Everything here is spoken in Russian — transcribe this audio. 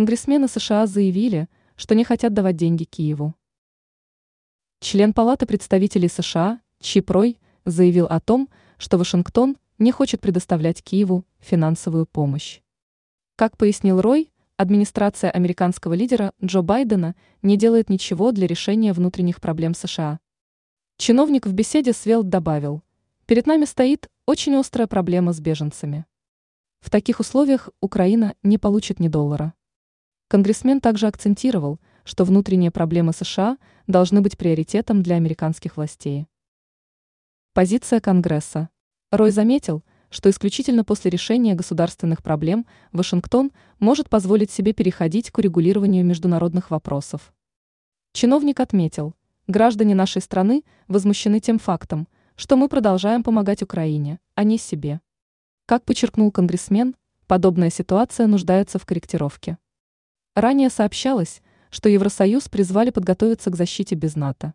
Конгрессмены США заявили, что не хотят давать деньги Киеву. Член Палаты представителей США Чип Рой заявил о том, что Вашингтон не хочет предоставлять Киеву финансовую помощь. Как пояснил Рой, администрация американского лидера Джо Байдена не делает ничего для решения внутренних проблем США. Чиновник в беседе с Велт добавил, перед нами стоит очень острая проблема с беженцами. В таких условиях Украина не получит ни доллара. Конгрессмен также акцентировал, что внутренние проблемы США должны быть приоритетом для американских властей. Позиция Конгресса. Рой заметил, что исключительно после решения государственных проблем Вашингтон может позволить себе переходить к урегулированию международных вопросов. Чиновник отметил, граждане нашей страны возмущены тем фактом, что мы продолжаем помогать Украине, а не себе. Как подчеркнул конгрессмен, подобная ситуация нуждается в корректировке. Ранее сообщалось, что Евросоюз призвали подготовиться к защите без НАТО.